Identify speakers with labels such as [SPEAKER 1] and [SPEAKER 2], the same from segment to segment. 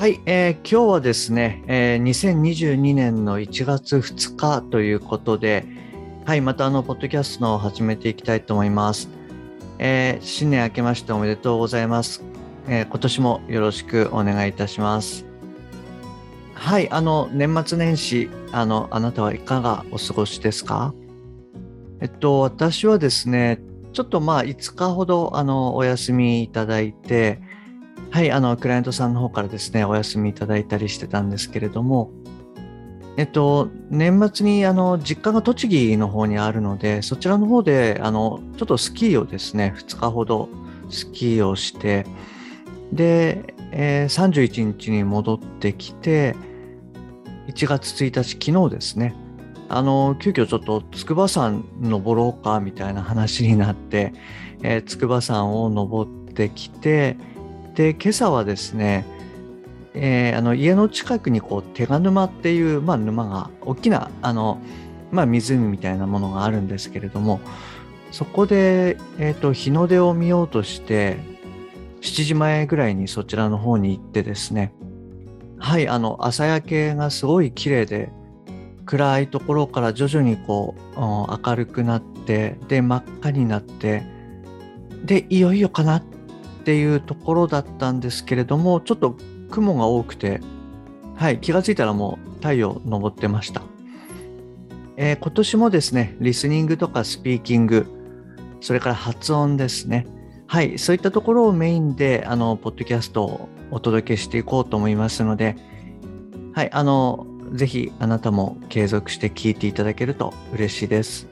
[SPEAKER 1] はい、えー、今日はですね、えー、2022年の1月2日ということで、はい、またあの、ポッドキャストのを始めていきたいと思います。えー、新年明けましておめでとうございます。えー、今年もよろしくお願いいたします。はい、あの、年末年始、あの、あなたはいかがお過ごしですか？えっと、私はですね、ちょっとまあ、5日ほど、あの、お休みいただいて、はい、あの、クライアントさんの方からですね、お休みいただいたりしてたんですけれども、えっと、年末にあの実家が栃木の方にあるので、そちらの方であのちょっとスキーをですね、2日ほどスキーをして、で、えー、31日に戻ってきて、1月1日、昨日ですね、あの急遽ちょっと筑波山登ろうかみたいな話になって、えー、筑波山を登ってきて、で今朝はですね、えー、あの家の近くにこう手賀沼っていう、まあ、沼が大きなあの、まあ、湖みたいなものがあるんですけれどもそこで、えーと、日の出を見ようとして7時前ぐらいにそちらの方に行ってですねはいあの朝焼けがすごい綺麗で暗いところから徐々にこう明るくなってで真っ赤になってでいよいよかなってっていうところだったんですけれどもちょっと雲が多くて、はい、気がついたらもう太陽昇ってました。えー、今年もですね、リスニングとかスピーキング、それから発音ですね。はい、そういったところをメインで、あの、ポッドキャストをお届けしていこうと思いますので、はい、あの、ぜひあなたも継続して聞いていただけると嬉しいです。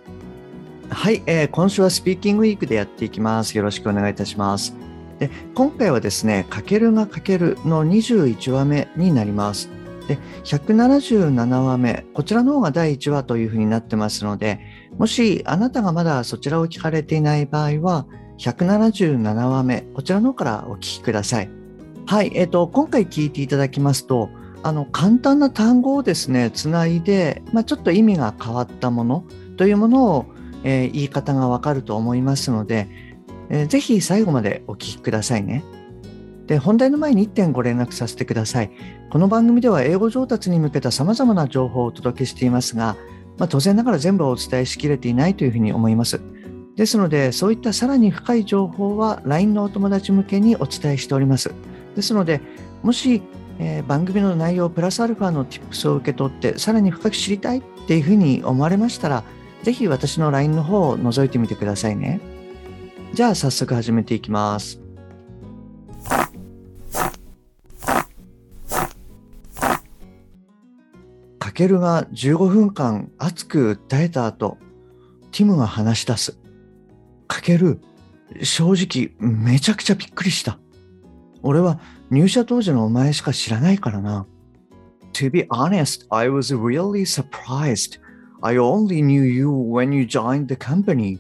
[SPEAKER 1] はい、えー、今週はスピーキングウィークでやっていきます。よろしくお願いいたします。で今回はですね、かけるがかけるの21話目になります。で、177話目、こちらの方が第1話というふうになってますので、もしあなたがまだそちらを聞かれていない場合は、177話目、こちらの方からお聞きください。はい、えっ、ー、と、今回聞いていただきますと、あの、簡単な単語をですね、つないで、まあ、ちょっと意味が変わったものというものを、えー、言い方がわかると思いますので、えー、ぜひ最後までお聞きくださいね。で、本題の前に1点ご連絡させてください。この番組では英語上達に向けた様々な情報をお届けしていますが、まあ、当然ながら全部お伝えしきれていないというふうに思います。ですので、そういったさらに深い情報は LINE のお友達向けにお伝えしております。ですので、もし、えー、番組の内容プラスアルファの Tips を受け取ってさらに深く知りたいっていうふうに思われましたら、ぜひ私の LINE の方を覗いてみてくださいね。じゃあ早速始めていきます。かけるが15分間熱く訴えた後、ティムが話し出す。かける、正直めちゃくちゃびっくりした。俺は入社当時のお前しか知らないからな。To be honest, I was really surprised. I only knew you when you joined the company.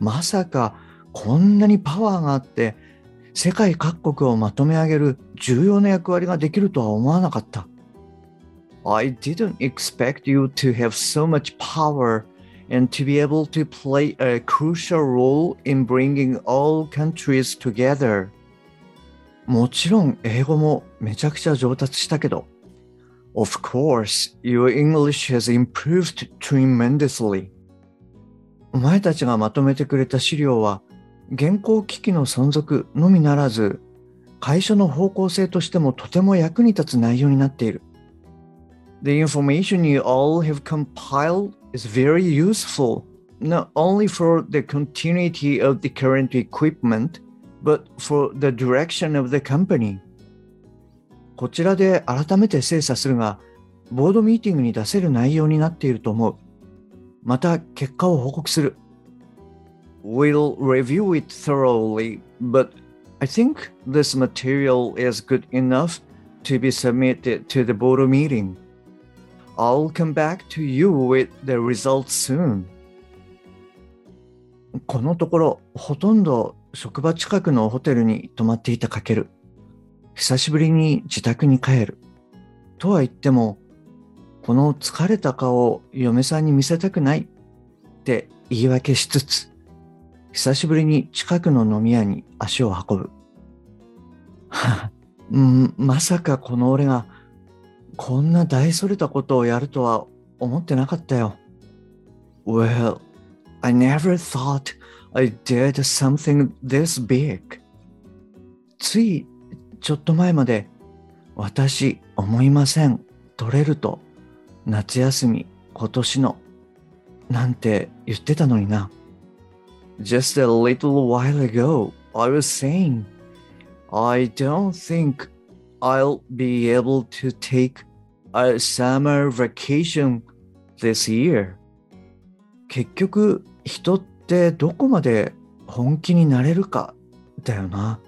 [SPEAKER 1] まさかこんなにパワーがあって世界各国をまとめ上げる重要な役割ができるとは思わなかった。I didn't expect you to have so much power and to be able to play a crucial role in bringing all countries together. もちろん英語もめちゃくちゃ上達したけど。Of course, your English has improved tremendously. お前たちがまとめてくれた資料は、現行機器の存続のみならず、会社の方向性としてもとても役に立つ内容になっている。The information you all have compiled is very useful, not only for the continuity of the current equipment, but for the direction of the company. こちらで改めて精査するが、ボードミーティングに出せる内容になっていると思う。また結果を報告する。We'll review it thoroughly, but I think this material is good enough to be submitted to the board meeting. I'll come back to you with the results soon. このところ、ほとんど職場近くのホテルに泊まっていたかける。久しぶりに自宅に帰る。とは言っても、この疲れた顔を嫁さんに見せたくないって言い訳しつつ、久しぶりに近くの飲み屋に足を運ぶ。うん、まさかこの俺がこんな大それたことをやるとは思ってなかったよ。Well, I never thought I did something this big. ついちょっと前まで私思いません。取れると夏休み今年のなんて言ってたのにな。Just a little while ago, I was saying I don't think I'll be able to take a summer vacation this year. 結局、人ってどこまで本気になれるかだよな。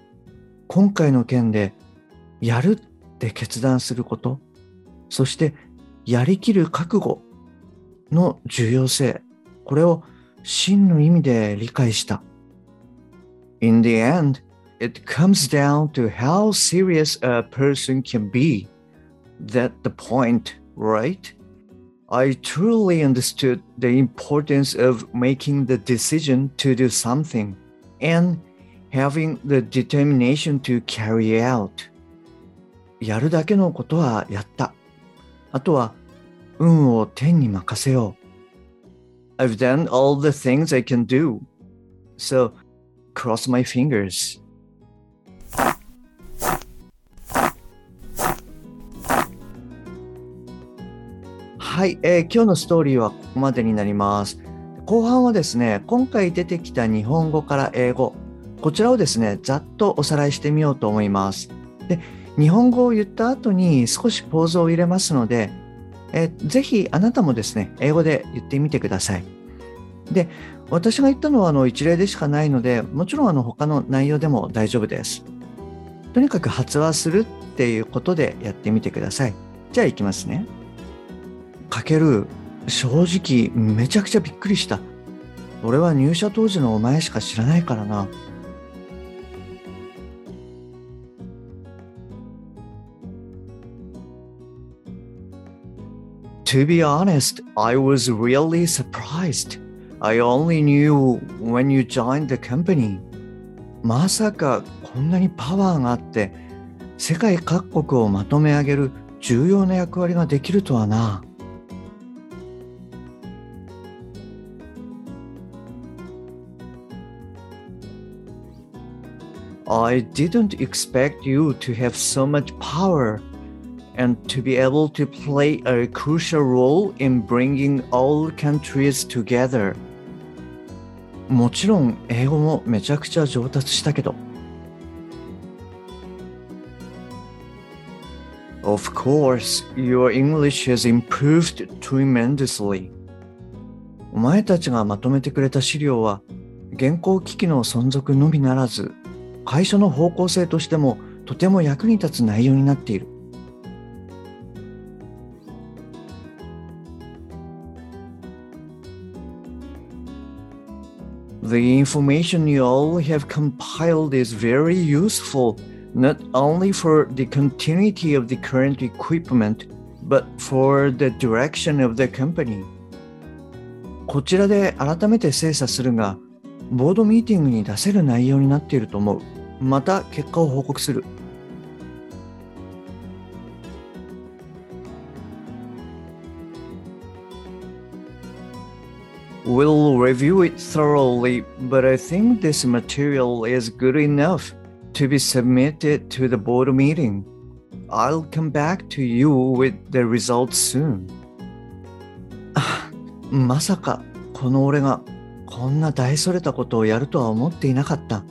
[SPEAKER 1] 今回の件でやるって決断すること、そしてやりきる覚悟の重要性、これを真の意味で理解した。In the end, it comes down to how serious a person can be. That the point, right? I truly understood the importance of making the decision to do something and having the determination to carry out. やるだけのことはやった。あとは運を天に任せよう。I've done all the things I can do. So cross my fingers. はい、えー、今日のストーリーはここまでになります。後半はですね、今回出てきた日本語から英語、こちらをですね、ざっとおさらいしてみようと思います。で、日本語を言った後に少しポーズを入れますので、えー、ぜひあなたもですね、英語で言ってみてください。で、私が言ったのはあの一例でしかないので、もちろんあの他の内容でも大丈夫です。とにかく発話するっていうことでやってみてください。じゃあ行きますね。かける正直めちゃくちゃびっくりした俺は入社当時のお前しか知らないからな To be honest, I was really surprised. I only knew when you joined the company. まさかこんなにパワーがあって世界各国をまとめ上げる重要な役割ができるとはな。I didn't expect you to have so much power and to be able to play a crucial role in bringing all countries together. もちろん英語もめちゃくちゃ上達したけど。Of course, your English has improved tremendously. お前たちがまとめてくれた資料は、現行機器の存続のみならず、会社の方向性としてもとても役に立つ内容になっている。The information you all have compiled is very useful, not only for the continuity of the current equipment, but for the direction of the company. こちらで改めて精査するが、ボードミーティングに出せる内容になっていると思う。また結果を報告する。 We'll review it thoroughly, but I think this material is good enough to be submitted to the board meeting. I'll come back to you with the results soon. まさかこの俺がこんな大それたことをやるとは思っていなかった。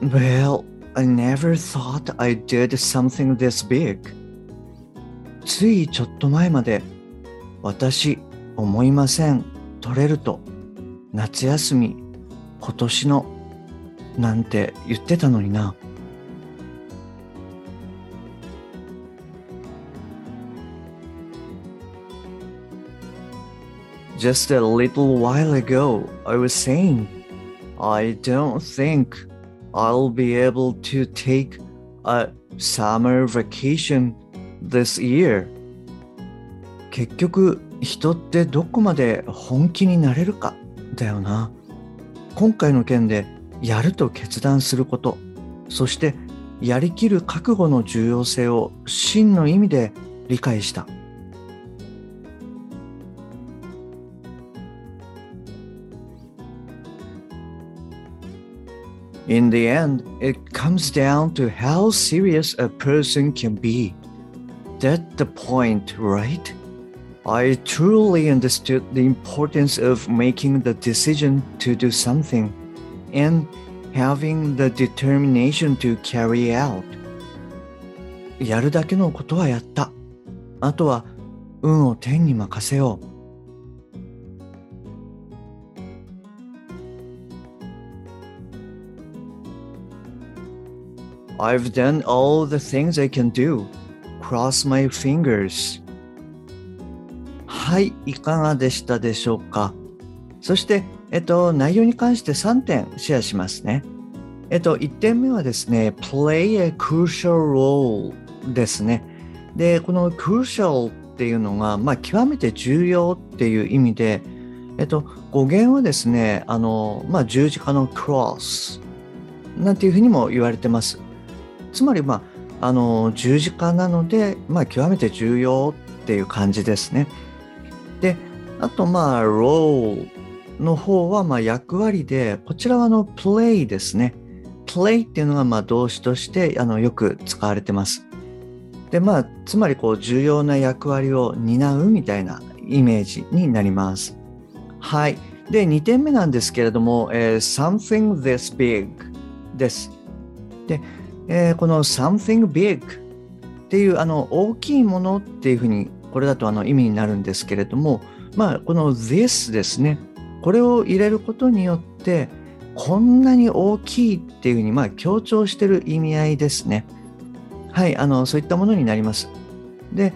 [SPEAKER 1] Well, I never thought I did something this big. ついちょっと前まで私思いません取れると夏休み、今年の、なんて言ってたのにな。Just a little while ago, I was saying, I don't think I'll be able to take a summer vacation this year. 結局、人ってどこまで本気になれるかだよな。今回の件でやると決断すること、そしてやりきる覚悟の重要性を真の意味で理解した。In the end, it comes down to how serious a person can be. That's the point, right? I truly understood the importance of making the decision to do something and having the determination to carry out. やるだけのことはやった。あとは運を天に任せよう。 I've done all the things I can do. Cross my fingers. はい、いかがでしたでしょうか？そして、えっと、内容に関して3点シェアしますね。えっと、1点目はですね、play a crucial role ですね。で、この crucial っていうのが、まあ、極めて重要っていう意味で、えっと、語源はですね、あの、まあ、十字架の cross なんていうふうにも言われてます。つまり、まあ、あの十字架なので、まあ、極めて重要っていう感じですね。であとまあ role の方はま役割でこちらはあの play ですね。play っていうのがま動詞としてあのよく使われてます。でまあつまりこう重要な役割を担うみたいなイメージになります。はい。で2点目なんですけれども、えー、something this big です。でえー、この something big っていうあの大きいものっていうふうにこれだとあの意味になるんですけれども、まあ、この this ですねこれを入れることによってこんなに大きいっていうふうにまあ強調してる意味合いですね。はい、あのそういったものになります。で、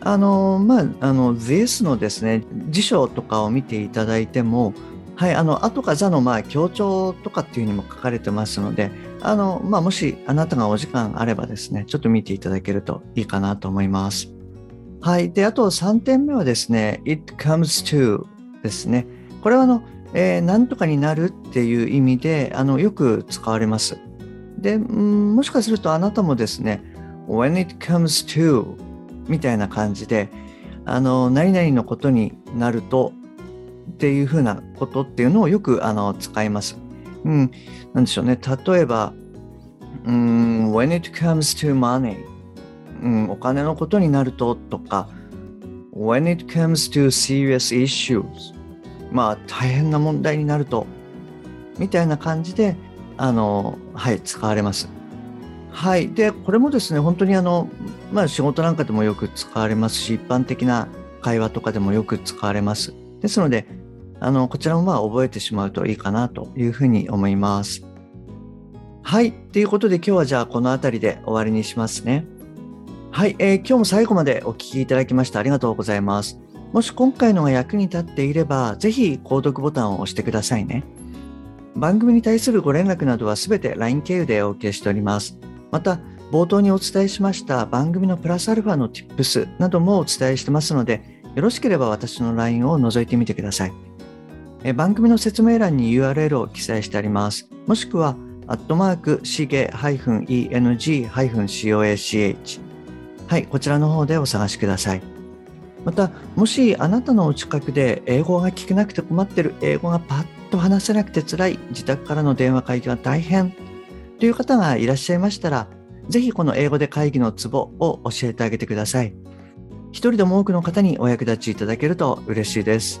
[SPEAKER 1] あのまああの this のですね辞書とかを見ていただいても、はい、あの後か座のまあ強調とかっていうふうにも書かれてますので、あの、まあ、もしあなたがお時間あればですね、ちょっと見ていただけるといいかなと思います。はい。で、あと3点目はですね、it comes to ですね。これはあの、えー、なんとかになるっていう意味で、あの、よく使われます。で、んもしかするとあなたもですね、when it comes to みたいな感じで、あの、何々のことになるとっていうふうなことっていうのをよくあの使います。うん、なんでしょうね。例えば、うん、when it comes to money、うん、お金のことになるととか、when it comes to serious issues、まあ大変な問題になると、みたいな感じで、あの、はい、使われます。はい。で、これもですね、本当にあの、まあ仕事なんかでもよく使われますし、一般的な会話とかでもよく使われます。ですので、あの、こちらもまあ覚えてしまうといいかなというふうに思います。はい。ということで今日はじゃあこの辺りで終わりにしますね。はい、えー、今日も最後までお聴きいただきましてありがとうございます。もし今回のが役に立っていれば、ぜひ購読ボタンを押してくださいね。番組に対するご連絡などはすべて LINE 経由でお受けしております。また、冒頭にお伝えしました番組のプラスアルファの Tips などもお伝えしてますので、よろしければ私の LINE を覗いてみてください。え番組の説明欄に URL を記載してあります。もしくは、アットマーク、しげ -eng-coach。はい、こちらの方でお探しください。また、もしあなたのお近くで英語が聞けなくて困ってる、英語がパッと話せなくて辛い、自宅からの電話会議が大変という方がいらっしゃいましたら、ぜひこの英語で会議のツボを教えてあげてください。一人でも多くの方にお役立ちいただけると嬉しいです。